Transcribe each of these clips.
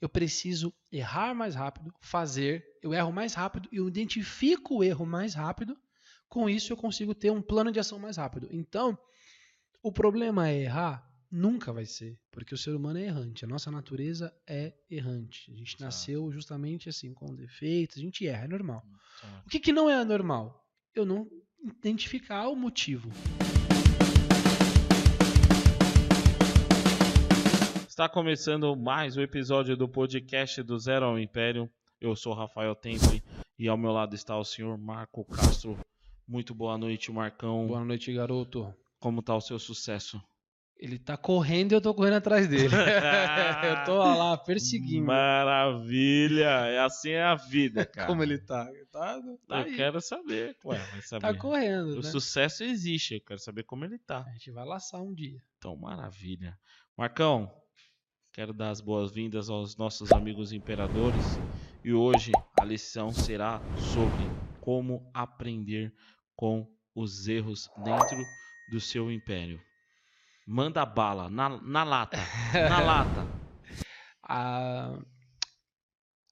Eu preciso errar mais rápido, fazer, eu erro mais rápido e eu identifico o erro mais rápido. Com isso, eu consigo ter um plano de ação mais rápido. Então, o problema é errar? Nunca vai ser, porque o ser humano é errante. A nossa natureza é errante. A gente nasceu justamente assim, com defeitos, a gente erra, é normal. Tá. O que, que não é anormal? Eu não identificar o motivo. Está começando mais um episódio do podcast do Zero ao Império. Eu sou Rafael Temple e ao meu lado está o senhor Marco Castro. Muito boa noite, Marcão. Boa noite, garoto. Como tá o seu sucesso? Ele tá correndo e eu tô correndo atrás dele. eu tô lá perseguindo. Maravilha! É assim é a vida, cara. Como ele tá? Tá, tá Eu aí. quero saber. Ué, vai saber. Tá correndo, o né? sucesso existe, eu quero saber como ele tá. A gente vai laçar um dia. Então, maravilha. Marcão, quero dar as boas-vindas aos nossos amigos imperadores. E hoje a lição será sobre como aprender com os erros dentro do seu império. Manda bala, na, na lata, na lata. Ah,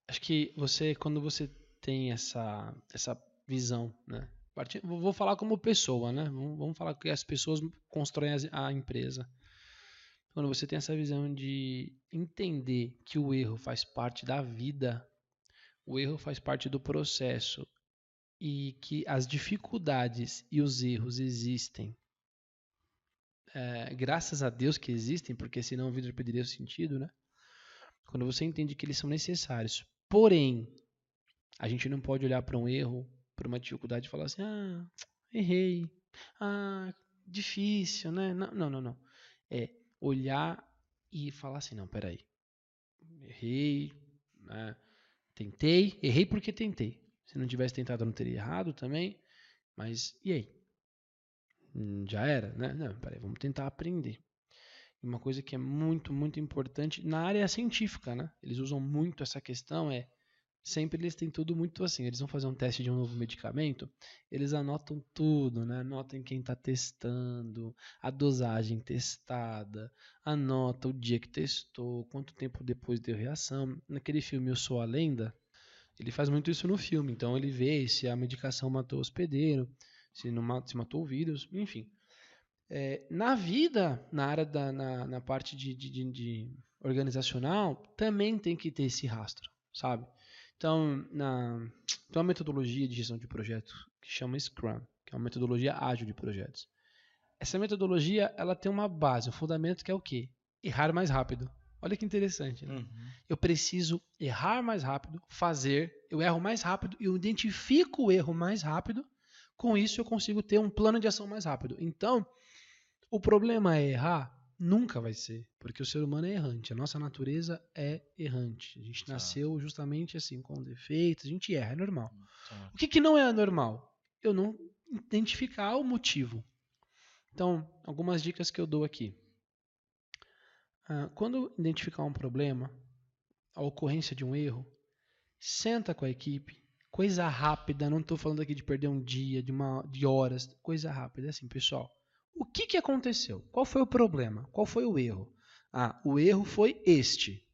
acho que você, quando você tem essa, essa visão, né? Vou falar como pessoa, né? Vamos, falar que as pessoas constroem a empresa. Quando você tem essa visão de entender que o erro faz parte da vida, o erro faz parte do processo e que as dificuldades e os erros existem. É, graças a Deus que existem, porque senão a vida perderia o sentido, né? Quando você entende que eles são necessários. Porém, a gente não pode olhar para um erro, para uma dificuldade e falar assim: ah, errei, ah, difícil, né? Não, não, não. não. É olhar e falar assim: não, peraí. Errei, né? tentei, errei porque tentei. Se não tivesse tentado, eu não teria errado também. Mas e aí? Hum, Já era, né? Não, peraí, vamos tentar aprender. Uma coisa que é muito, muito importante na área científica, né? Eles usam muito essa questão, é sempre eles têm tudo muito assim. Eles vão fazer um teste de um novo medicamento, eles anotam tudo, né? Anotam quem está testando, a dosagem testada, anota o dia que testou, quanto tempo depois deu reação. Naquele filme Eu Sou a Lenda, ele faz muito isso no filme. Então ele vê se a medicação matou o hospedeiro, se não ma- se matou o vírus, enfim. É, na vida, na área da na, na parte de, de, de- de organizacional, também tem que ter esse rastro, sabe? Então, na, tem uma metodologia de gestão de projetos que chama Scrum, que é uma metodologia ágil de projetos. Essa metodologia, ela tem uma base, um fundamento que é o quê? Errar mais rápido. Olha que interessante, né? Uhum. Eu preciso errar mais rápido, fazer, eu erro mais rápido e eu identifico o erro mais rápido. Com isso, eu consigo ter um plano de ação mais rápido. Então, o problema é errar? Nunca vai ser, porque o ser humano é errante. A nossa natureza é errante. A gente nasceu justamente assim, com defeitos, a gente erra, é normal. Tá. O que, que não é anormal? Eu não identificar o motivo. Então, algumas dicas que eu dou aqui. Ah, quando identificar um problema, a ocorrência de um erro, senta com a equipe, coisa rápida, não estou falando aqui de perder um dia, de, uma, de horas, coisa rápida. É assim, pessoal, o que, que aconteceu? Qual foi o problema? Qual foi o erro? Ah, o erro foi este.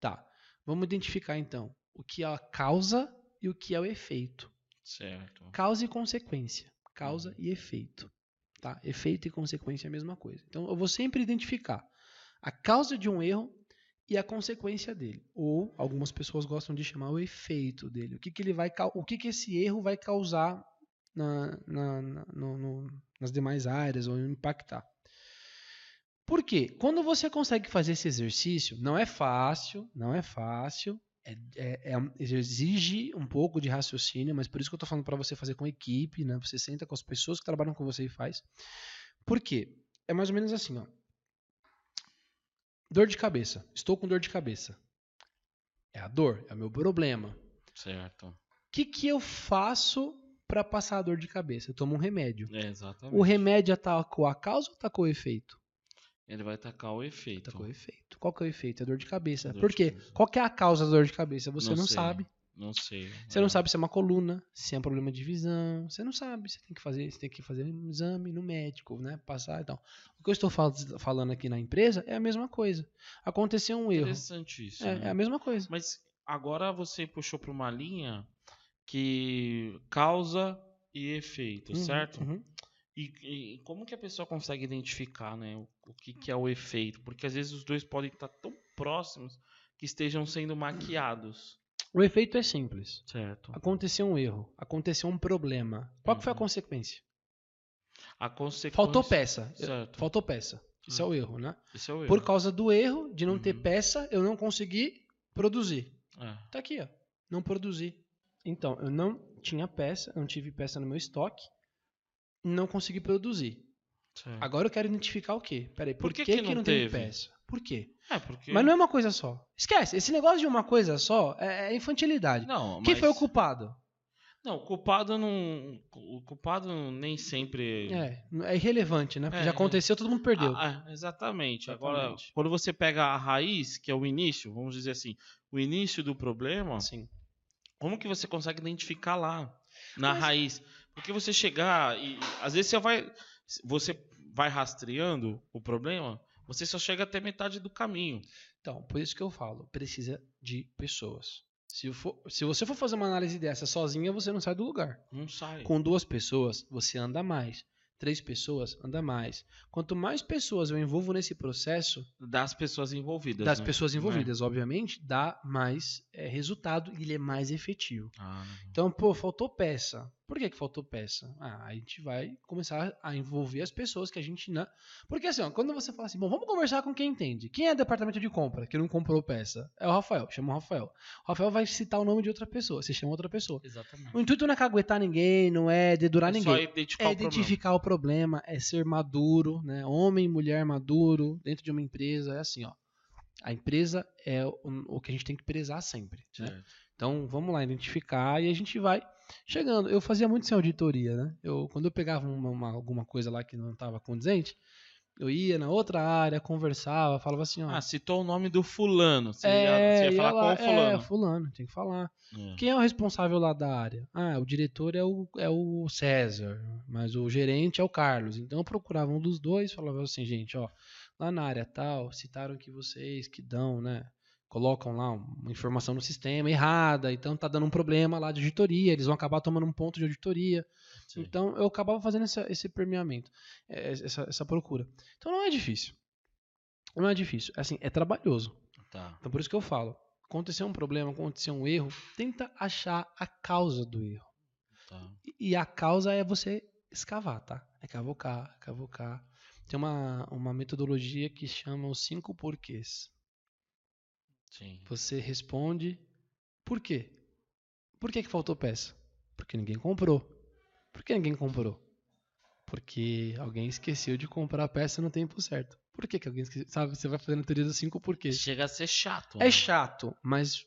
Tá, vamos identificar então o que é a causa e o que é o efeito. Certo. Causa e consequência. Causa e efeito. Tá? Efeito e consequência é a mesma coisa. Então eu vou sempre identificar a causa de um erro e a consequência dele. Ou algumas pessoas gostam de chamar o efeito dele. O que, que ele vai o que, que esse erro vai causar na- na- na- no- no- nas demais áreas ou impactar. Por quê? Quando você consegue fazer esse exercício, não é fácil, não é fácil, é, é- é exige um pouco de raciocínio, mas por isso que eu estou falando para você fazer com equipe, né? Você senta com as pessoas que trabalham com você e faz. Por quê? É mais ou menos assim, ó. Dor de cabeça. Estou com dor de cabeça. É a dor, é o meu problema. Certo. O que, que eu faço para passar a dor de cabeça? Eu tomo um remédio. É, exatamente. O remédio atacou a causa ou atacou o efeito? Ele vai tacar o efeito. Atacou o efeito. Qual que é o efeito? É dor de cabeça. Dor Por quê? cabeça. Qual que é a causa da dor de cabeça? Você Não não, sabe. Não sei. Você é. não sabe se é uma coluna, se é um problema de visão. Você não sabe. Você tem que fazer, você tem que fazer um exame no médico, né? Passar e tal. O que eu estou fal- falando aqui na empresa é a mesma coisa. Aconteceu um erro. Interessante isso. É, né? é a mesma coisa. Mas agora você puxou para uma linha que causa e efeito, Uhum, certo? uhum. E, e como que a pessoa consegue identificar, né, o, o que, que é o efeito? Porque às vezes os dois podem estar tão próximos que estejam sendo maquiados, O efeito é simples. certo? Aconteceu um erro, aconteceu um problema. Qual que foi a Uhum. consequência? A consequência... Faltou peça. Certo. Faltou peça. Isso é o erro, né? Esse é o erro. Por causa do erro de não ter Uhum. peça, eu não consegui produzir. É, Tá aqui, ó. Não produzi. Então, eu não tinha peça, não tive peça no meu estoque, não consegui produzir. certo. Agora eu quero identificar o quê? Peraí, por, Por que que, que não não, tem teve? peça? Por quê? É, porque... Mas não é uma coisa só. Esquece, esse negócio de uma coisa só é, é infantilidade. Não, Quem mas- foi o culpado? Não, o culpado não... O culpado nem sempre... É, é irrelevante, né? Porque É, já é. aconteceu, todo mundo perdeu. Ah, exatamente. Agora, Exatamente. quando você pega a raiz, que é o início, vamos dizer assim, o início do problema, Sim. Como que você consegue identificar lá, na Mas- raiz? Porque você chegar e às vezes você vai você vai rastreando o problema, você só chega até metade do caminho. Então, por isso que eu falo, precisa de pessoas. Se, for- se você for fazer uma análise dessa sozinha, você não sai do lugar. Não sai. Com duas pessoas, você anda mais. Três pessoas, anda mais. Quanto mais pessoas eu envolvo nesse processo, Das pessoas envolvidas. das né? pessoas Né? envolvidas, obviamente, dá mais é, resultado e ele é mais efetivo. Ah. Então, pô, faltou peça. Por que, que faltou peça? Ah, a gente vai começar a envolver as pessoas que a gente não. Porque assim, ó, quando você fala assim, bom, vamos conversar com quem entende. Quem é departamento de compra que não comprou peça? É o Rafael, chama o Rafael. O Rafael vai citar o nome de outra pessoa, você chama outra pessoa. Exatamente. O intuito não é caguetar ninguém, não é dedurar É ninguém. identificar É o problema. identificar o problema, é ser maduro, né? Homem, mulher maduro, dentro de uma empresa, é assim, ó. A empresa é o, o que a gente tem que prezar sempre. né? Então, vamos lá, identificar e a gente vai chegando. Eu fazia muito sem auditoria, né? Eu, quando eu pegava uma, uma- alguma coisa lá que não estava condizente, eu ia na outra área, conversava, falava assim, ó. Ah, citou o nome do fulano. Você, ia, é, você ia ia falar lá, com o fulano. É, fulano, tem que falar. É. Quem é o responsável lá da área? Ah, o diretor é o, é o César, mas o gerente é o Carlos. Então eu procurava um dos dois, falava assim, gente, ó, lá na área tal, citaram que vocês que dão, né? Colocam lá uma informação no sistema errada, então tá dando um problema lá de auditoria, eles vão acabar tomando um ponto de auditoria. Sim. Então eu acabava fazendo essa- esse permeamento, é, essa, essa procura. Então não é difícil. Não é difícil. Assim, é trabalhoso. Tá. Então por isso que eu falo, aconteceu um problema, aconteceu um erro, tenta achar a causa do erro. Tá. E- E a causa é você escavar, tá? É cavocar, cavocar. Tem uma, uma metodologia que chama os cinco porquês. Sim. Você responde por quê? Por que, que faltou peça? Porque ninguém comprou. Por que ninguém comprou? Porque alguém esqueceu de comprar a peça no tempo certo. Por que, que alguém esqueceu? Sabe, você vai fazendo a teoria dos cinco porquês. Chega a ser chato. É né? chato, mas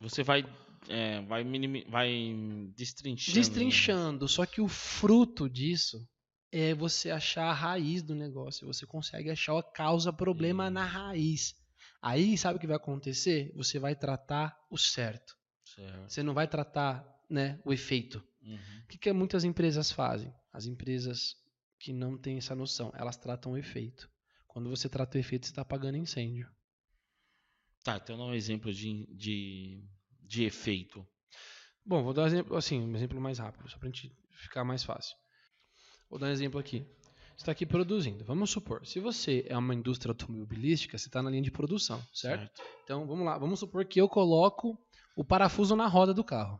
Você vai, é, vai, minimi, vai destrinchando. destrinchando. Só que o fruto disso é você achar a raiz do negócio. Você consegue achar a causa, problema na raiz. Aí, sabe o que vai acontecer? Você vai tratar o certo. Certo. Você não vai tratar né, o efeito. Uhum. O que, que muitas empresas fazem? As empresas que não têm essa noção, elas tratam o efeito. Quando você trata o efeito, você está apagando incêndio. Tá, então dá um exemplo de, de, de efeito. Bom, vou dar um exemplo, assim, um exemplo mais rápido, só para a gente ficar mais fácil. Vou dar um exemplo aqui. Você está aqui produzindo. Vamos supor, se você é uma indústria automobilística, você está na linha de produção, certo? Então, vamos lá. Vamos supor que eu coloco o parafuso na roda do carro.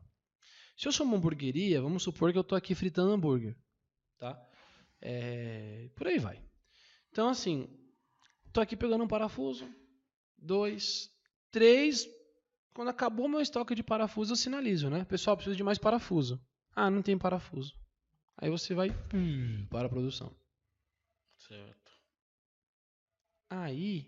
Se eu sou uma hamburgueria, vamos supor que eu estou aqui fritando hambúrguer, tá? É, Por aí vai. Então, assim, estou aqui pegando um parafuso, dois, três. Quando acabou meu estoque de parafuso, eu sinalizo, né? Pessoal, preciso de mais parafuso. Ah, não tem parafuso. Aí você vai hum, para a produção. Certo. Aí,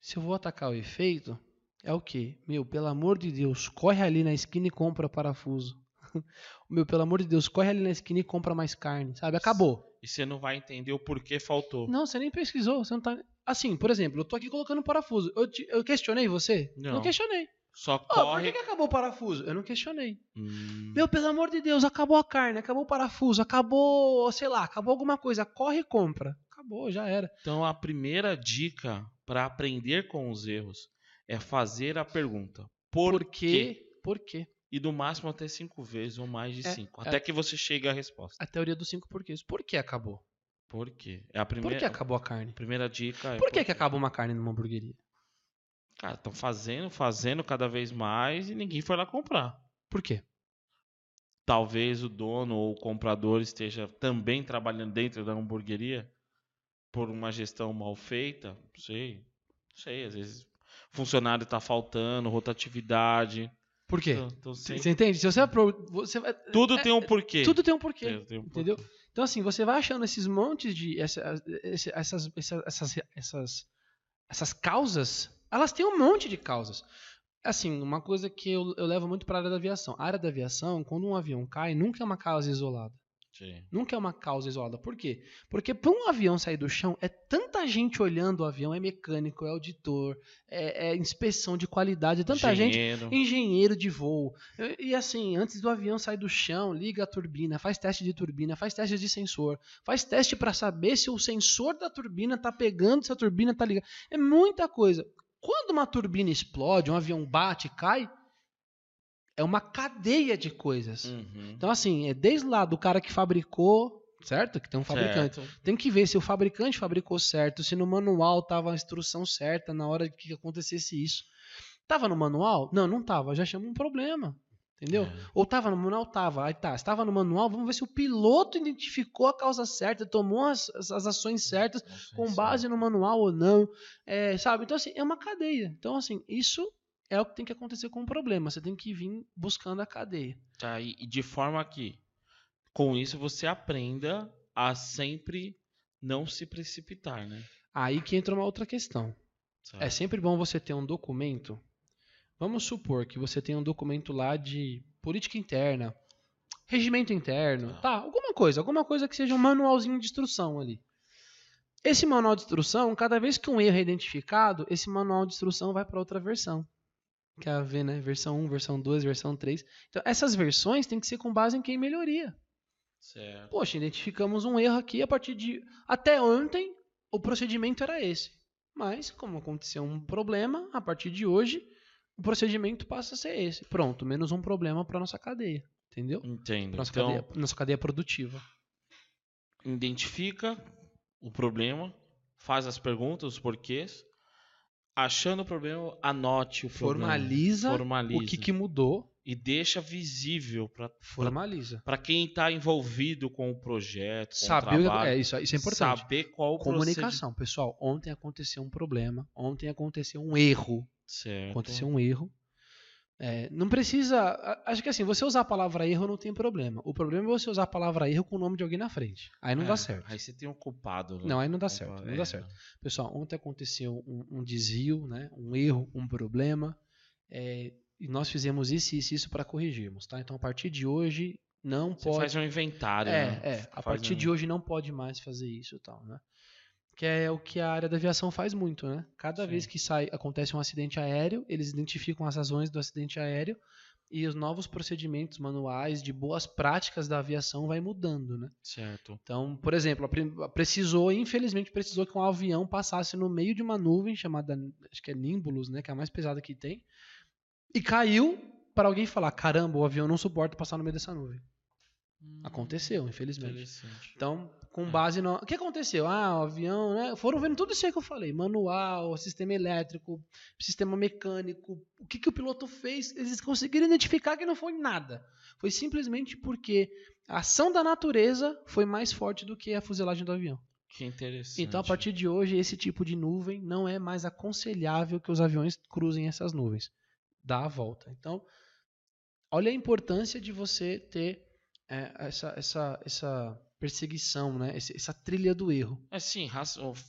se eu vou atacar o efeito, é o quê? Meu, pelo amor de Deus, corre ali na esquina e compra parafuso. Meu, pelo amor de Deus, corre ali na esquina e compra mais carne, sabe? Acabou. E você não vai entender o porquê faltou. Não, você nem pesquisou, você não tá... Assim, por exemplo, eu tô aqui colocando parafuso. Eu, te- eu questionei você? Não. questionei. Só por corre. que, que acabou o parafuso? Eu não questionei. Hum, Meu, pelo amor de Deus, acabou a carne, acabou o parafuso, acabou, sei lá, acabou alguma coisa. Corre e compra. Acabou, já era. Então a primeira dica para aprender com os erros é fazer a pergunta. Por, Por quê? quê? Por quê? E do máximo até cinco vezes ou mais de É, cinco. é. Até que você chegue à resposta. A teoria dos cinco porquês. Por que acabou? Por quê? É a Por primeira, que acabou a carne? primeira dica. É Por que, que acaba uma carne numa hamburgueria? Cara, estão fazendo, fazendo cada vez mais e ninguém foi lá comprar. Por quê? Talvez o dono ou o comprador esteja também trabalhando dentro da hamburgueria por uma gestão mal feita. Não sei. Não sei, às vezes funcionário está faltando, rotatividade. Por quê? Então, então, Você entende? Se você, apro- você vai- Tudo é- tem um porquê. tudo tem um porquê. Tem- tem um porquê. entendeu? Então, assim, você vai achando esses montes de. essas, essas, essas, essas, essas causas. Elas têm um monte de causas. Assim, uma coisa que eu, eu levo muito para a área da aviação. A área da aviação, quando um avião cai, nunca é uma causa isolada. Sim. Nunca é uma causa isolada. Por quê? Porque para um avião sair do chão, é tanta gente olhando o avião, é mecânico, é auditor, é, é inspeção de qualidade, é tanta gente Engenheiro. engenheiro de voo. E, e, assim, antes do avião sair do chão, liga a turbina, faz teste de turbina, faz teste de sensor, faz teste para saber se o sensor da turbina tá pegando, se a turbina tá ligada. É muita coisa. Quando uma turbina explode, um avião bate, cai, é uma cadeia de coisas. Uhum. Então assim, é desde lá do cara que fabricou, certo? Que tem um fabricante. Certo. Tem que ver se o fabricante fabricou certo, se no manual tava a instrução certa na hora que acontecesse isso. Tava no manual? Não, não tava. Já chama um problema. Entendeu? É. Ou tava no manual? Tava. Aí tá, estava no manual, vamos ver se o piloto identificou a causa certa, tomou as, as- ações certas com se- base no manual ou não. É, sabe? Então, assim, é uma cadeia. Então, assim, isso é o que tem que acontecer com o problema. Você tem que vir buscando a cadeia. Tá, e, e de forma que, com isso, você aprenda a sempre não se precipitar, né? Aí que entra uma outra questão. Sabe? É sempre bom você ter um documento. Vamos supor que você tem um documento lá de política interna, regimento interno, Tá. tá? Alguma coisa, alguma coisa que seja um manualzinho de instrução ali. Esse manual de instrução, cada vez que um erro é identificado, esse manual de instrução vai para outra versão. Que é a V, né? Versão 1, versão 2, versão 3. Então, essas versões têm que ser com base em quem melhoria. Certo. Poxa, identificamos um erro aqui a partir de. Até ontem, o procedimento era esse. Mas, como aconteceu um problema, a partir de hoje, o procedimento passa a ser esse. Pronto, menos um problema para nossa cadeia. Entendeu? Entendo. Nossa, então, cadeia, nossa cadeia produtiva. identifica o problema, faz as perguntas, os porquês. Achando o problema, anote o problema. Formaliza, Formaliza. o que, que mudou. E deixa visível para Formaliza. para quem está envolvido com o projeto, com Saber o que- trabalho, é, isso, isso é importante. saber qual Comunicação. Pessoal, ontem aconteceu um problema. Ontem aconteceu um erro. Certo. Aconteceu um erro. É, não precisa. Acho que assim, você usar a palavra erro não tem problema. O problema é você usar a palavra erro com o nome de alguém na frente. Aí não É, dá certo. Aí você tem um culpado. né? Não, aí não dá certo. Não é. dá certo. Pessoal, ontem aconteceu um, um desvio, né? um erro, um problema. é, nós fizemos isso, isso, isso para corrigirmos. Tá? Então, a partir de hoje, não Você pode. faz um inventário. É, né? é. A Faz partir um- de hoje não pode mais fazer isso e tal, né? Que é o que a área da aviação faz muito, né? Cada Sim. vez que sai, acontece um acidente aéreo, eles identificam as razões do acidente aéreo e os novos procedimentos manuais de boas práticas da aviação vai mudando, né? Certo. Então, por exemplo, precisou, infelizmente, precisou que um avião passasse no meio de uma nuvem chamada, acho que é Nimbus, né? Que é a mais pesada que tem, e caiu para alguém falar: caramba, o avião não suporta passar no meio dessa nuvem. Aconteceu, infelizmente. Então, com É. base no. O que aconteceu? Ah, o avião, né? Foram vendo tudo isso aí que eu falei: manual, sistema elétrico, sistema mecânico. O que, que o piloto fez? Eles conseguiram identificar que não foi nada. Foi simplesmente porque a ação da natureza foi mais forte do que a fuselagem do avião. Que interessante. Então, a partir de hoje, esse tipo de nuvem não é mais aconselhável que os aviões cruzem essas nuvens. Dá a volta. Então, olha a importância de você ter é, essa, essa, essa perseguição, né? Esse- essa trilha do erro. É sim,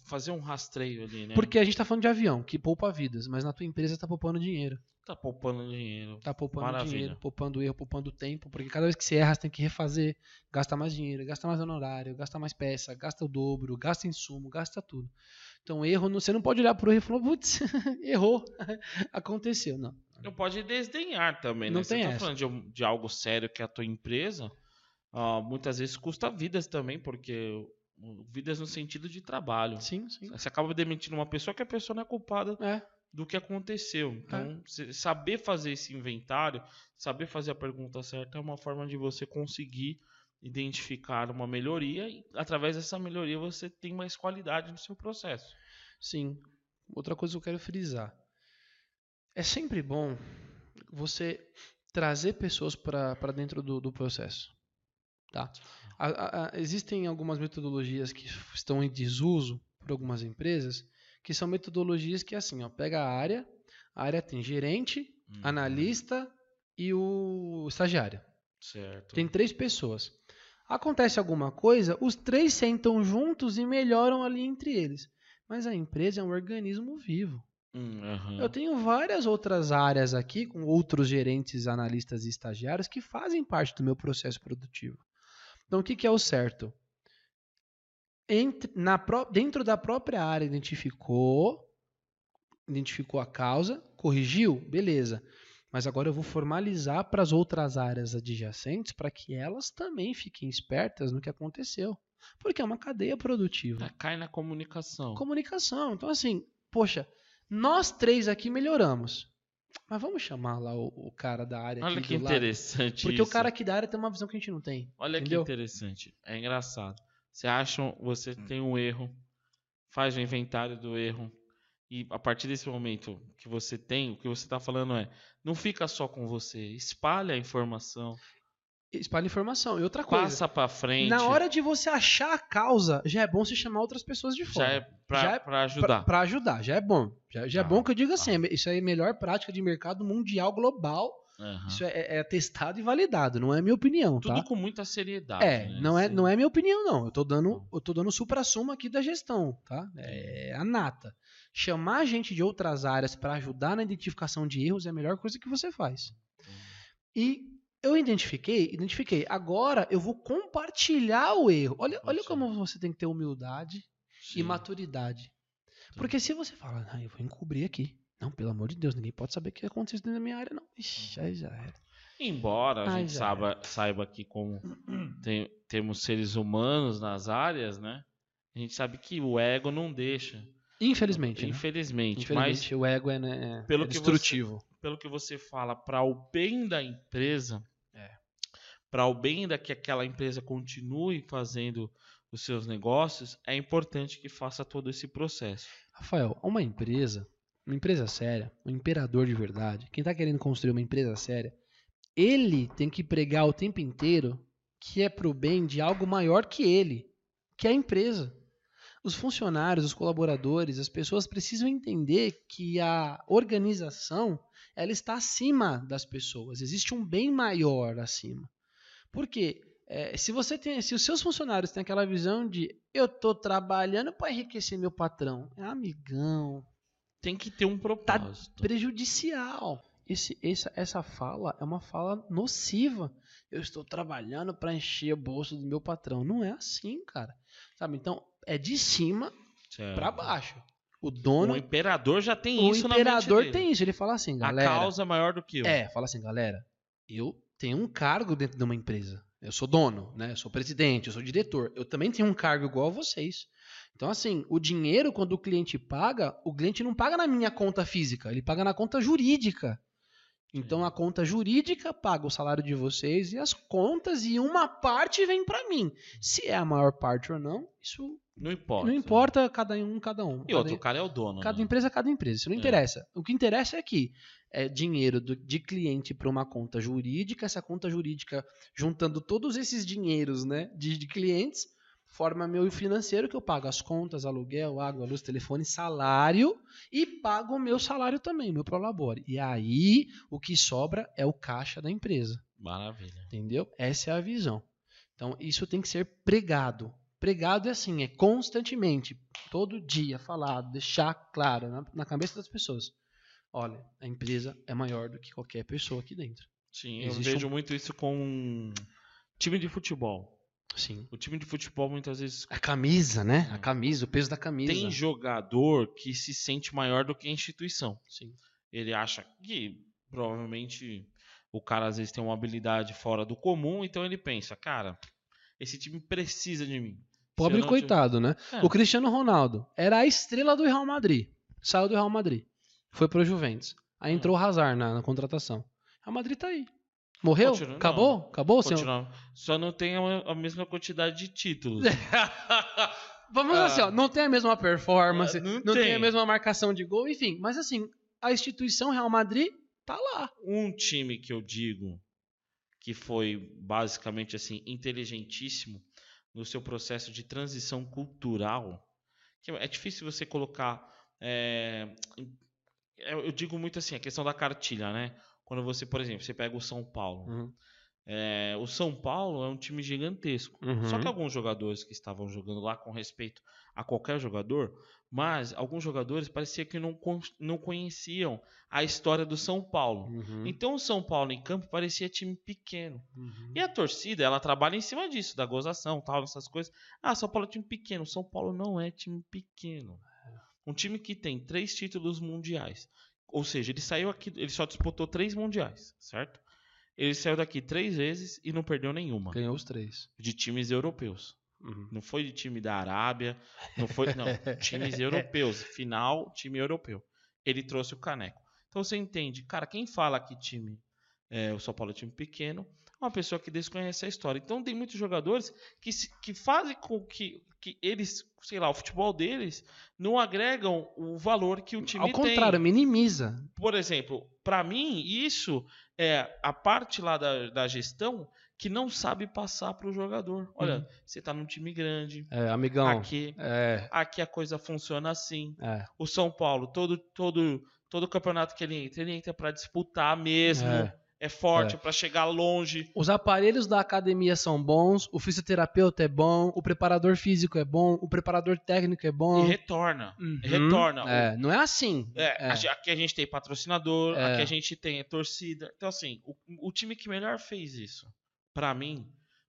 fazer um rastreio ali, né? Porque a gente está falando de avião, que poupa vidas, mas na tua empresa está poupando dinheiro. Tá poupando dinheiro. Tá poupando Maravilha. dinheiro, poupando erro, poupando tempo, porque cada vez que você erra, você tem que refazer, gasta mais dinheiro, gasta mais honorário, gasta mais peça, gasta o dobro, gasta insumo, gasta tudo. Então, erro, você não pode olhar pro erro e falar, putz, errou, aconteceu. Não, Não pode desdenhar também, né? Não Você tem tá essa. falando de, de algo sério que é a tua empresa, ah, muitas vezes custa vidas também, porque uh, vidas no sentido de trabalho. Sim, sim. Você acaba demitindo uma pessoa que a pessoa não é culpada É, do que aconteceu. É. Então, cê- saber fazer esse inventário, saber fazer a pergunta certa é uma forma de você conseguir identificar uma melhoria e através dessa melhoria você tem mais qualidade no seu processo. sim. Outra coisa que eu quero frisar. É sempre bom você trazer pessoas para dentro do, do processo. Tá? A- a- a- existem algumas metodologias que estão em desuso por algumas empresas, que são metodologias que assim, ó, pega a área, a área tem gerente, Uhum. analista e o estagiário. Certo. Tem três pessoas. Acontece alguma coisa, os três sentam juntos e melhoram ali entre eles. Mas a empresa é um organismo vivo. Hum, aham. Eu tenho várias outras áreas aqui, com outros gerentes, analistas e estagiários, que fazem parte do meu processo produtivo. Então, o que, que é o certo? Entre- na dentro da própria área, identificou, identificou a causa, corrigiu, beleza. Mas agora eu vou formalizar para as outras áreas adjacentes para que elas também fiquem espertas no que aconteceu. Porque é uma cadeia produtiva É, Cai na comunicação. comunicação. Então, assim, poxa, nós três aqui melhoramos. Mas vamos chamar lá o, o cara da área Olha aqui que do lado. interessante Porque isso. o cara aqui da área tem uma visão que a gente não tem. Olha entendeu? que interessante. É engraçado. Você acha, você tem um erro, faz o inventário do erro e a partir desse momento que você tem, o que você está falando é, não fica só com você, espalha a informação, Espalha informação. E outra coisa, passa para frente. na hora de você achar a causa, já é bom você chamar outras pessoas de já fora. é para Já é ajudar. Para ajudar, já é bom. Já, já é bom que eu diga assim, isso é a melhor prática de mercado mundial global. Aham. Isso é, é testado e validado, não é minha opinião, Tudo tá? com muita seriedade. É, né? não é, não é minha opinião, não. Eu tô dando, eu tô dando supra-sumo aqui da gestão, tá? É a nata. Chamar gente de outras áreas para ajudar na identificação de erros é a melhor coisa que você faz. E eu identifiquei, identifiquei. Agora eu vou compartilhar o erro. Olha, olha como você tem que ter humildade Sim. e maturidade. Porque se você fala, ah, eu vou encobrir aqui. Não, pelo amor de Deus, ninguém pode saber o que aconteceu dentro da minha área, não. Ixi, aí já era. Embora a Ai, gente saiba, saiba que como tem- temos seres humanos nas áreas, né? A gente sabe que o ego não deixa. Infelizmente. né? Infelizmente. Infelizmente, o ego é, né, é Pelo que destrutivo. Mas pelo que você fala, para o bem da empresa. Para o bem da que aquela empresa continue fazendo os seus negócios, é importante que faça todo esse processo. Rafael, uma empresa, uma empresa séria, um imperador de verdade, quem está querendo construir uma empresa séria, ele tem que pregar o tempo inteiro que é pro bem de algo maior que ele, que é a empresa. Os funcionários, os colaboradores, as pessoas precisam entender que a organização ela está acima das pessoas. Existe um bem maior acima. Por quê? É, se você tem, se os seus funcionários têm aquela visão de eu tô trabalhando para enriquecer meu patrão, é amigão, Tem que ter um propósito. prejudicial. Esse, essa, essa fala é uma fala nociva. Eu estou trabalhando para encher o bolso do meu patrão. Não é assim, cara. Sabe? Então é de cima para baixo. O O dono, imperador já tem o isso na mente imperador dele. tem isso. Ele fala assim, galera. A causa é maior do que eu. É, fala assim, galera, eu tenho um cargo dentro de uma empresa. Eu sou dono, né? Eu sou presidente, eu sou diretor. Eu também tenho um cargo igual a vocês. Então, assim, o dinheiro, quando o cliente paga, o cliente não paga na minha conta física, ele paga na conta jurídica. Então, a conta jurídica paga o salário de vocês e as contas, e uma parte vem para mim. Se é a maior parte ou não, isso Não importa. não importa, cada um, cada um. E Cada outro, o cara é o dono. Cada né? empresa é cada empresa. Isso não É. interessa. O que interessa é que é dinheiro do- de cliente para uma conta jurídica, essa conta jurídica, juntando todos esses dinheiros né, de, de clientes, forma meu financeiro que eu pago as contas, aluguel, água, luz, telefone, salário e pago o meu salário também, meu prolabore. E aí o que sobra é o caixa da empresa. Maravilha. Entendeu? Essa é a visão. Então, isso tem que ser pregado. Pregado é assim, é constantemente, todo dia falado, deixar claro na, na cabeça das pessoas. Olha, a empresa é maior do que qualquer pessoa aqui dentro. Sim, eu Existe vejo muito isso com um time de futebol. Sim. O time de futebol muitas vezes A camisa, né? A camisa, o peso da camisa. tem jogador que se sente maior do que a instituição. Sim. Ele acha que provavelmente o cara às vezes tem uma habilidade fora do comum, então ele pensa, cara, esse time precisa de mim. Pobre coitado, né? É. O Cristiano Ronaldo era a estrela do Real Madrid. Saiu do Real Madrid. Foi pro Juventus. Aí Hum. entrou o Hazard na, na contratação. Real Madrid tá aí. Morreu? Continua- Acabou? não. Acabou? Continua. Só não tem a, a mesma quantidade de títulos. Vamos Ah. assim, ó, não tem a mesma performance, Ah, não não, tem. tem. a mesma marcação de gol, enfim. Mas assim, a instituição Real Madrid tá lá. um time que eu digo que foi basicamente assim inteligentíssimo no seu processo de transição cultural é difícil você colocar é, eu eu digo muito assim a questão da cartilha né quando você por exemplo você pega o São Paulo Uhum. É, o São Paulo é um time gigantesco Uhum. só que alguns jogadores que estavam jogando lá com respeito a qualquer jogador mas alguns jogadores parecia que não, não conheciam a história do São Paulo Uhum. então o São Paulo em campo parecia time pequeno. Uhum. E a torcida, ela trabalha em cima disso, da gozação, tal, essas coisas. Ah, São Paulo é time pequeno. São Paulo não é time pequeno. Um time que tem três títulos mundiais. Ou seja, ele saiu aqui, ele só disputou três mundiais, certo? Ele saiu daqui três vezes e não perdeu nenhuma. Ganhou os três. De times europeus. Uhum. Não foi de time da Arábia, não foi, não, times europeus, final, time europeu. Ele trouxe o caneco. Então você entende, cara, quem fala que time é, o São Paulo é time pequeno, uma pessoa que desconhece a história. Então tem muitos jogadores que, se- que fazem com que, que eles, sei lá, o futebol deles não agregam o valor que o time Ao contrário, tem. minimiza. Por exemplo, para mim, isso é a parte lá da, da gestão que não sabe passar para o jogador. Olha, Uhum. você tá num time grande, É, amigão. aqui É, aqui a coisa funciona assim. é. O São Paulo, todo todo todo campeonato que ele entra, ele entra para disputar mesmo. É, É. forte para chegar longe. Os aparelhos da academia são bons, o fisioterapeuta é bom, o preparador físico é bom, o preparador técnico é bom. E retorna. Uhum. retorna. É, não é assim. É, É. aqui a gente tem patrocinador, É. aqui a gente tem torcida. Então, assim, o, o time que melhor fez isso, pra mim,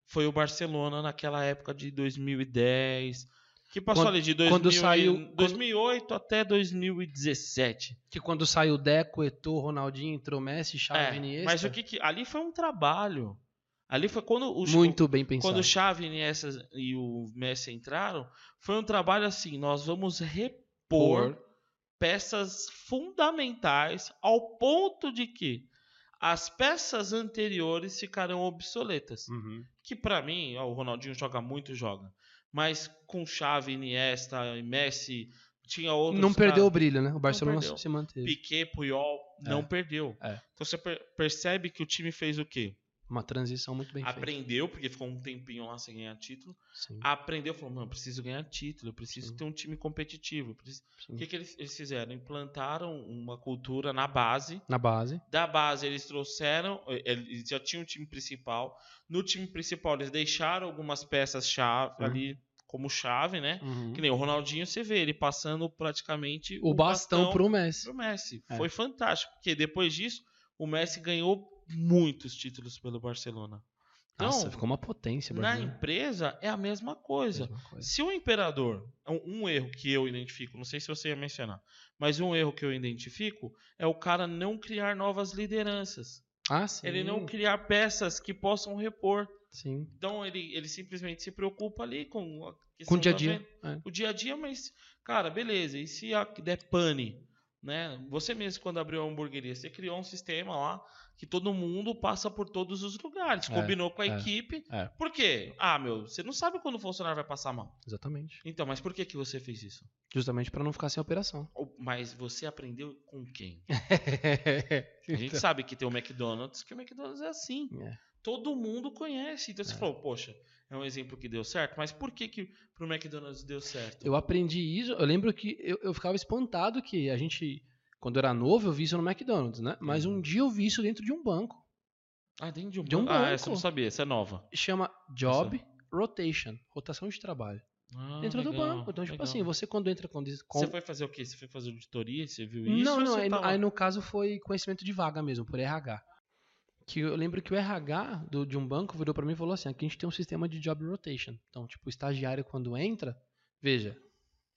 foi o Barcelona naquela época de 2010. Que passou Quando- ali de 2000, quando e- saiu- quando- 2008 até 2017. Que quando saiu Deco, Eto'o, Ronaldinho, entrou Messi, Xavi, É, Iniesta. mas o que, que ali foi um trabalho. Ali foi quando o Muito bem pensado. quando o Xavi, Iniesta e o Messi entraram, foi um trabalho assim, nós vamos repor Por- peças fundamentais ao ponto de que as peças anteriores ficarão obsoletas. Uhum. Que pra mim, ó, o Ronaldinho joga muito, joga. Mas com Xavi, Iniesta Messi, tinha outros Não perdeu o caras- brilho, né? O Barcelona se manteve. Piquet, Puyol, não perdeu. É. Então você per- percebe que o time fez o quê? Uma transição muito bem feita. Aprendeu, porque ficou um tempinho lá sem ganhar título. Sim, Aprendeu, falou, mano, preciso ganhar título, eu preciso Sim. ter um time competitivo. O que, que eles, eles fizeram? Implantaram uma cultura na base. Na base. Da base eles trouxeram, eles já tinham um time principal. No time principal eles deixaram algumas peças chave Uhum. ali como chave, né? Uhum. Que nem o Ronaldinho, você vê ele passando praticamente O bastão pro Messi. pro Messi. É. Foi fantástico, porque depois disso o Messi ganhou muitos títulos pelo Barcelona. Então, Nossa, ficou uma potência. na empresa é a mesma coisa. Mesma coisa. Se o imperador, um, erro que eu identifico, não sei se você ia mencionar, mas um erro que eu identifico é o cara não criar novas lideranças. Ah, sim. Ele não criar peças que possam repor. Sim. Então ele, ele simplesmente se preocupa ali com a Com questão o dia a dia. é. O dia a dia, mas, cara, beleza. E se a- der pane? Né? Você mesmo, quando abriu a hamburgueria, você criou um sistema lá que todo mundo passa por todos os lugares. É, combinou com a é, equipe. é. Por quê? Ah, meu, você não sabe quando o funcionário vai passar mal. Exatamente. Então, mas por que, que você fez isso? Justamente pra não ficar sem operação. Mas você aprendeu com quem? A gente sabe que tem o McDonald's, que o McDonald's é assim. É. Todo mundo conhece. Então você É. falou, poxa, é um exemplo que deu certo, mas por que, que pro McDonald's deu certo? Eu aprendi isso. Eu lembro que eu, eu ficava espantado que a gente, quando eu era novo, eu vi isso no McDonald's, né? Mas um dia eu vi isso dentro de um banco. Ah, dentro de um, De um banco. Ah, essa eu não sabia, essa é nova. Chama Job Rotation, rotação de trabalho. Ah, dentro do legal, banco. Então, tipo legal. assim, você quando entra com. com... Você foi fazer o quê? Você foi fazer auditoria? Você viu isso? Não, não, aí, no- tava- aí no caso foi conhecimento de vaga mesmo, por RH. Que eu lembro que o RH do- de um banco virou pra mim e falou assim: aqui a gente tem um sistema de job rotation. Então, tipo, o estagiário quando entra, veja,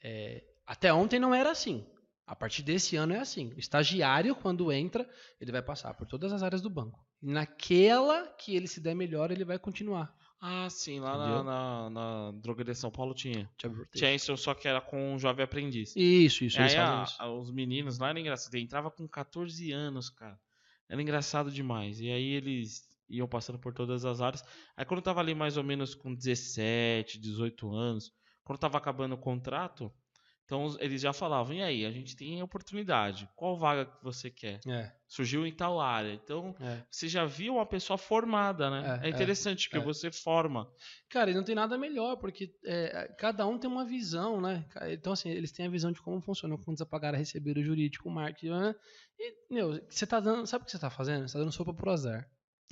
é, até ontem não era assim. A partir desse ano é assim. O estagiário, quando entra, ele vai passar por todas as áreas do banco. E naquela que ele se der melhor, ele vai continuar. Ah, sim, lá na, na, na drogaria São Paulo tinha. Tinha isso, só que era com um jovem aprendiz. Isso, isso. E aí a- isso. os meninos lá era engraçado. Ele entrava com 14 anos, cara. Era engraçado demais. E aí eles iam passando por todas as áreas. Aí quando eu tava ali mais ou menos com 17, 18 anos, quando tava acabando o contrato, então eles já falavam, e aí, a gente tem oportunidade. Qual vaga que você quer? É, Surgiu em tal área. Então, é. você já viu uma pessoa formada, né? É, É, interessante, porque é. você forma. Cara, e não tem nada melhor, porque é, cada um tem uma visão, né? Então, assim, eles têm a visão de como funciona, quando apagaram, receber o jurídico, o marketing, né? E, meu, você tá dando. Sabe o que você tá fazendo? Você tá dando sopa pro azar.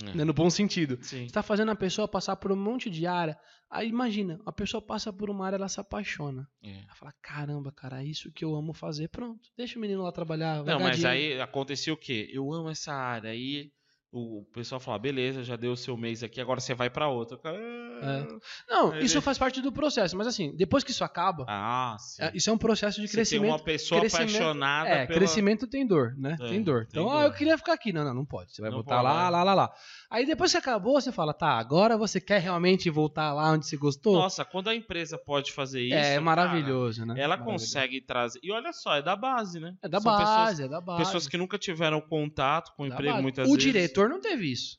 É. Né? No bom sentido. Sim. Você tá fazendo a pessoa passar por um monte de área. Aí imagina, a pessoa passa por uma área, ela se apaixona. É. Ela fala, caramba, cara, é isso que eu amo fazer. Pronto, deixa o menino lá trabalhar. Não, mas dinheiro. aí acontecia o quê? Eu amo essa área. Aí o pessoal fala, beleza, já deu o seu mês aqui, agora você vai pra outra. O cara, É. Não, Aí isso faz parte do processo. Mas assim, depois que isso acaba, Ah, é- isso é um processo de Você tem crescimento. uma pessoa crescimento- apaixonada É, pela... crescimento tem dor, né? É, tem dor. tem Então, ah, dor. eu queria ficar aqui. Não, não, não pode. Você vai Não voltar pode, lá, é. lá, lá, lá. Aí depois que acabou, você fala, tá, agora você quer realmente voltar lá onde você gostou? Nossa, quando a empresa pode fazer isso, é cara, maravilhoso, né? ela Maravilhoso. consegue trazer... E olha só, é da base, né? É da São pessoas- base, é da base. Pessoas que nunca tiveram contato com o da emprego base. muitas o vezes. diretor não teve isso.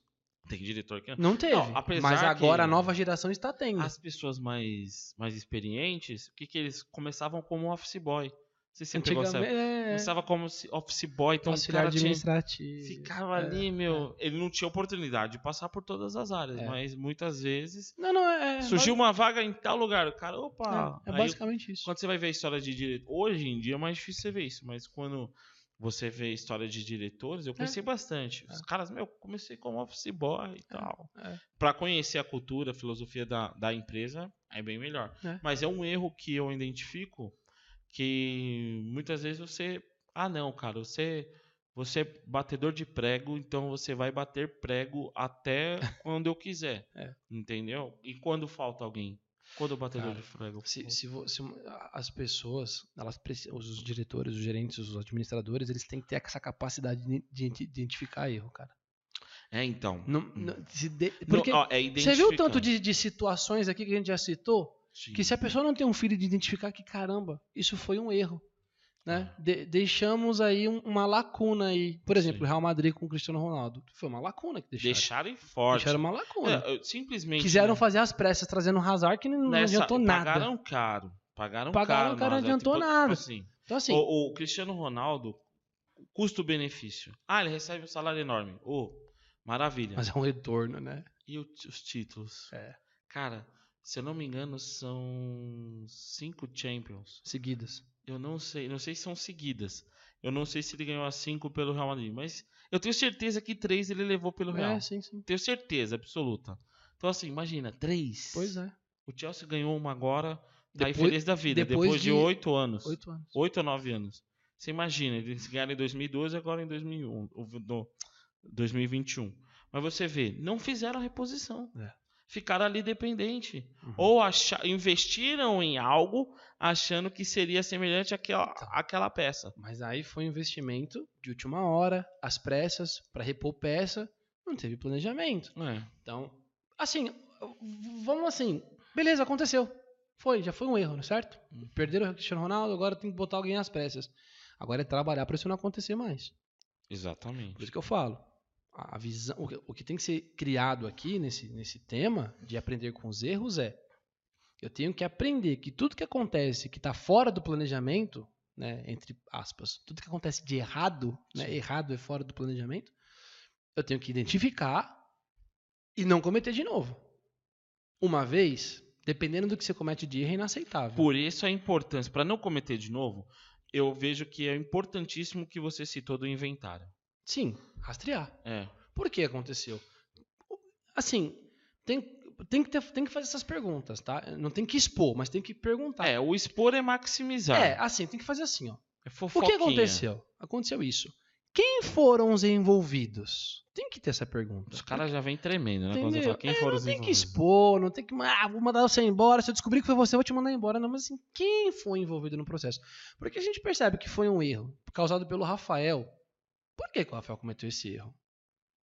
Tem diretor que Não teve. Não, mas agora a nova geração está tendo. As pessoas mais, mais experientes, o que que eles começavam como office boy. Não você essa Antigamente, é, Começava como office boy, então o auxiliar cara tinha, administrativo. ficava É, ali, meu. Ele não tinha oportunidade de passar por todas as áreas, É. mas muitas vezes Não, não, é. é surgiu uma vaga em tal lugar. O cara, opa. É, é aí basicamente isso. quando você vai ver a história de diretor. Hoje em dia é mais difícil você ver isso, mas quando você vê história de diretores, eu conheci bastante. Os caras, meu, comecei como office boy e tal. é. Pra conhecer a cultura, a filosofia da, da empresa, é bem melhor. É. Mas é um erro que eu identifico que muitas vezes você. Ah, não, cara, você. Você é batedor de prego, então você vai bater prego até quando eu quiser. É. Entendeu? E quando falta alguém? Quando o batedor Cara, de prego? Se, se, se as pessoas, elas os diretores, os gerentes, os administradores, eles têm que ter essa capacidade de, de identi- identificar erro, cara. É, então. Não, não- se de- Não, porque ó, é você viu o tanto de, de situações aqui que a gente já citou? Sim. Que se a pessoa não tem um filho de identificar que, caramba, isso foi um erro. Né? De- deixamos aí um- uma lacuna aí. Por exemplo, o Real Madrid com o Cristiano Ronaldo. Foi uma lacuna que deixaram. Deixaram em forte. Deixaram uma lacuna. É, simplesmente. Quiseram né, fazer as pressas trazendo o Hazard que não, nessa- adiantou nada. Pagaram caro. Pagaram, Pagaram caro. caro, não adiantou tipo- nada. tipo assim, Então, assim, o, o Cristiano Ronaldo, custo-benefício. Ah, ele recebe um salário enorme. Ô, maravilha. mas é um retorno, né? E o- os títulos? É. Cara, se eu não me engano, são cinco Champions. Seguidas. Eu não sei, não sei se são seguidas. Eu não sei se ele ganhou as cinco pelo Real Madrid, mas eu tenho certeza que três ele levou pelo Real. É, sim, sim. Tenho certeza absoluta. Então assim, imagina, três. Pois é. O Chelsea ganhou uma agora, tá feliz da vida, depois depois, de de oito anos. Oito anos. Oito ou nove anos. Você imagina, eles ganharam em 2012 agora em 2001, ou no 2021. Mas você vê, não fizeram a reposição. É. Ficaram ali dependente. Uhum. Ou acha- investiram em algo achando que seria semelhante àquela, Tá. àquela peça. Mas aí foi um investimento de última hora, às pressas, para repor peça. Não teve planejamento. É. Então, assim, vamos assim. Beleza, aconteceu. Foi, já foi um erro, certo? Uhum. Perderam o Cristiano Ronaldo, agora tem que botar alguém às pressas. Agora é trabalhar para isso não acontecer mais. Por Exatamente. isso que eu falo. A visão, o que- o que tem que ser criado aqui nesse, nesse tema de aprender com os erros é eu tenho que aprender que tudo que acontece que está fora do planejamento, né, entre aspas, tudo que acontece de errado, né, errado é fora do planejamento, eu tenho que identificar e não cometer de novo. Uma vez, dependendo do que você comete de erro, é inaceitável. Por isso a importância, para não cometer de novo, eu vejo que é importantíssimo que você citou do inventário. Sim, rastrear. É. Por que aconteceu? Assim, tem, tem, que ter, tem que fazer essas perguntas, tá? Não tem que expor, mas tem que perguntar. É, o expor é maximizar. É, assim, tem que fazer assim, ó. É O fofoquinha. que aconteceu? Aconteceu isso. quem foram os envolvidos? Tem que ter essa pergunta. Os caras já vêm tremendo, né? Quando você fala quem É, foram não os tem que expor, não tem que. Ah, vou mandar você embora. Se eu descobrir que foi você, eu vou te mandar embora. Não, mas assim, quem foi envolvido no processo? Porque a gente percebe que foi um erro causado pelo Rafael. Por que, que o Rafael cometeu esse erro?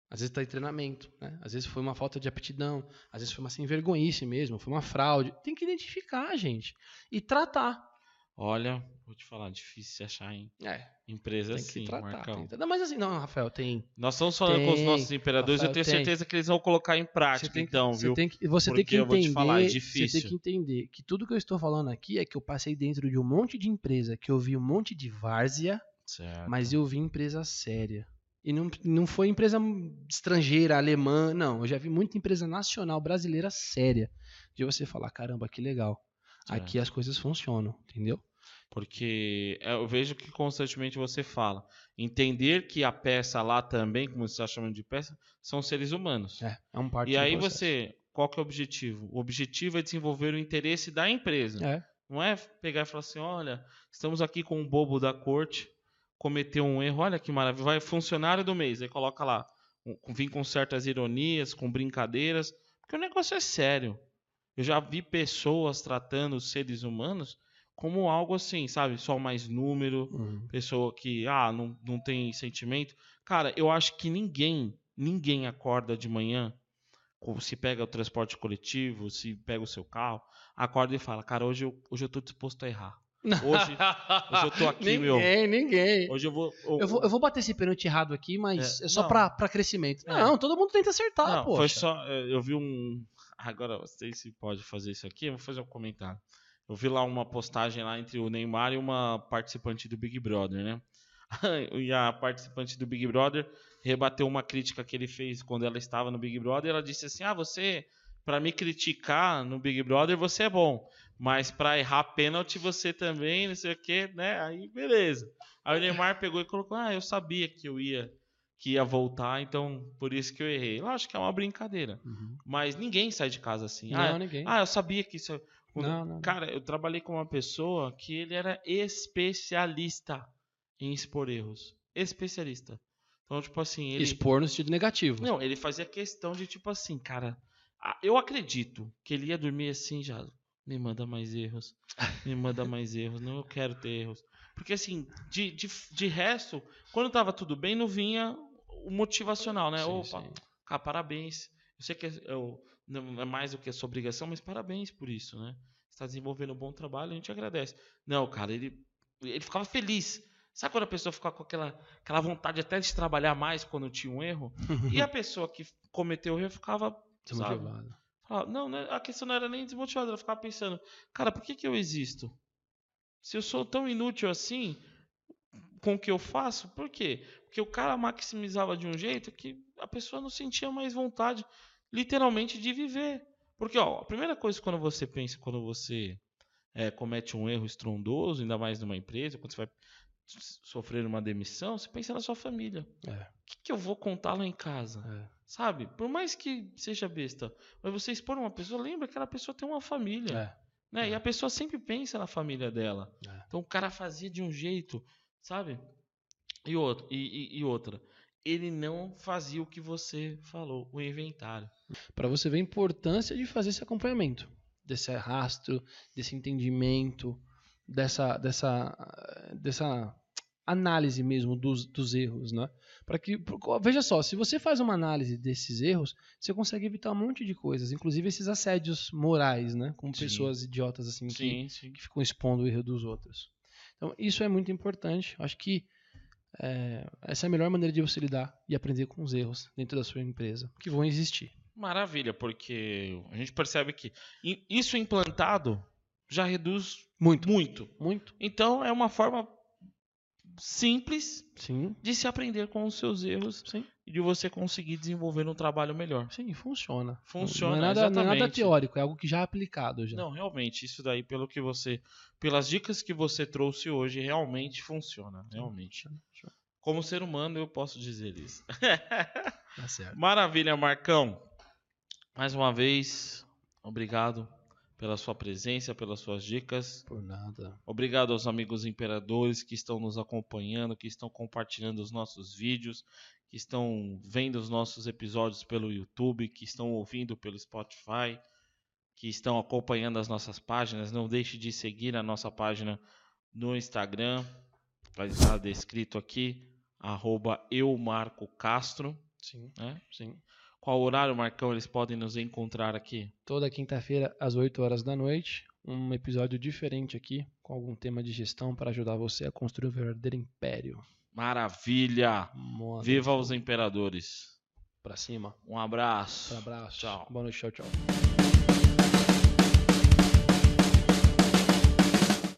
Às vezes está em treinamento, né? Às vezes foi uma falta de aptidão, às vezes foi uma sem vergonhice mesmo, foi uma fraude. Tem que identificar, gente. E tratar. Olha, vou te falar, difícil se achar em É, empresa tem assim, que tratar. Marcão. tem mas assim, não, Rafael, tem. Nós estamos falando com os Tem, nossos imperadores, eu Rafael, tenho tem. certeza que eles vão colocar em prática, Você tem então, Você viu? tem que, você tem Porque que eu vou entender, te falar, é Você difícil. tem que entender que tudo que eu estou falando aqui é que eu passei dentro de um monte de empresa, que eu vi um monte de várzea, Certo. mas eu vi empresa séria. E não, não foi empresa estrangeira, alemã, não. Eu já vi muita empresa nacional brasileira séria. De você falar, caramba, que legal. Certo. Aqui as coisas funcionam, entendeu? Porque é, eu vejo que constantemente você fala. Entender que a peça lá também, como você está chamando de peça, são seres humanos. É, é um parte e aí processo. você, qual que é o objetivo? O objetivo é desenvolver o interesse da empresa. É, Não é pegar e falar assim, olha, estamos aqui com um bobo da corte, cometeu um erro, olha que maravilha, vai funcionário do mês, aí coloca lá, vim com certas ironias, com brincadeiras, porque o negócio é sério. Eu já vi pessoas tratando os seres humanos como algo assim, sabe, só mais número, uhum. pessoa que ah, não, não tem sentimento. Cara, eu acho que ninguém, ninguém acorda de manhã, se pega o transporte coletivo, se pega o seu carro, acorda e fala, cara, hoje eu, hoje eu tô disposto a errar. Hoje, hoje eu tô aqui, ninguém, meu. ninguém. Hoje eu vou. Eu vou, eu vou bater esse pênalti errado aqui, mas É, é, só pra, pra crescimento. É. Não, todo mundo tenta acertar, não, pô. foi só. eh, Eu vi um. Agora, não sei se pode fazer isso aqui, eu vou fazer um comentário. Eu vi lá uma postagem lá entre o Neymar e uma participante do Big Brother, né? E a participante do Big Brother rebateu uma crítica que ele fez quando ela estava no Big Brother. Ela disse assim: Ah, você, pra me criticar no Big Brother, você é bom. Mas pra errar pênalti, você também, não sei o que, né? Aí, beleza. Aí o Neymar pegou e colocou: Ah, eu sabia que eu ia, que ia voltar, então por isso que eu errei. Eu acho que é uma brincadeira. Uhum. Mas ninguém sai de casa assim. Não, ah, ninguém. ah, eu sabia que isso. quando- Não, não. Cara, eu trabalhei com uma pessoa que ele era especialista em expor erros. Especialista. Então, tipo assim, ele. Expor no sentido negativo. Não, ele fazia questão de, tipo assim, cara. ah, Eu acredito que ele ia dormir assim já. Me manda mais erros. Me manda mais erros. Não, eu quero ter erros. Porque, assim, de, de, de resto, quando tava tudo bem, não vinha o motivacional, né? Sim, Opa, sim. cara, parabéns. Eu sei que é, eu- não é mais do que a sua obrigação, mas parabéns por isso, né? Você está desenvolvendo um bom trabalho, a gente agradece. Não, cara, ele, ele ficava feliz. Sabe quando a pessoa fica com aquela, aquela vontade até de trabalhar mais quando tinha um erro? E a pessoa que cometeu o erro ficava. sabe? Falava, não, né, a questão não era nem desmotivada, ela ficava pensando, cara, por que, que eu existo? Se eu sou tão inútil assim com o que eu faço, por quê? Porque o cara maximizava de um jeito que a pessoa não sentia mais vontade, literalmente, de viver. Porque, ó, a primeira coisa quando você pensa, quando você é, comete um erro estrondoso, ainda mais numa empresa, quando você vai sofrer uma demissão, você pensa na sua família. É, O que, que eu vou contar lá em casa? é, Sabe? Por mais que seja besta, mas você expor uma pessoa, lembra que aquela pessoa tem uma família. é, Né? é. E a pessoa sempre pensa na família dela. é. Então o cara fazia de um jeito, sabe? E, outro, e, e- e outra, ele não fazia o que você falou, o inventário. Para você ver a importância de fazer esse acompanhamento, desse rastro, desse entendimento, dessa, dessa, dessa análise mesmo dos, dos erros, né? Para que veja só, se você faz uma análise desses erros, você consegue evitar um monte de coisas, inclusive esses assédios morais, né? Com Sim. pessoas idiotas assim que, Sim, sim. que ficam expondo o erro dos outros. Então, isso é muito importante. Acho que é, essa é a melhor maneira de você lidar e aprender com os erros dentro da sua empresa, que vão existir. Maravilha, porque a gente percebe que isso implantado já reduz Muito. muito. Muito. Então é uma forma simples Sim, de se aprender com os seus erros sim, e de você conseguir desenvolver um trabalho melhor. sim, funciona. Funciona, não é, nada, não é nada exatamente. teórico, é algo que já é aplicado já. Não, realmente, isso daí, pelo que você. Pelas dicas que você trouxe hoje, realmente funciona. Realmente. Como ser humano, eu posso dizer isso. Tá certo. Maravilha, Marcão. Mais uma vez, obrigado pela sua presença, pelas suas dicas. Por nada. Obrigado aos amigos imperadores que estão nos acompanhando, que estão compartilhando os nossos vídeos, que estão vendo os nossos episódios pelo YouTube, que estão ouvindo pelo Spotify, que estão acompanhando as nossas páginas. Não deixe de seguir a nossa página no Instagram. Vai estar descrito aqui, arroba eumarcocastro. Sim, Né? sim. Qual horário, Marcão, eles podem nos encontrar aqui? Toda quinta-feira, às 8 horas da noite, um episódio diferente aqui, com algum tema de gestão para ajudar você a construir um verdadeiro império. Maravilha! Viva os imperadores! Pra cima. Um abraço. Um abraço. Tchau. Boa noite, tchau, tchau.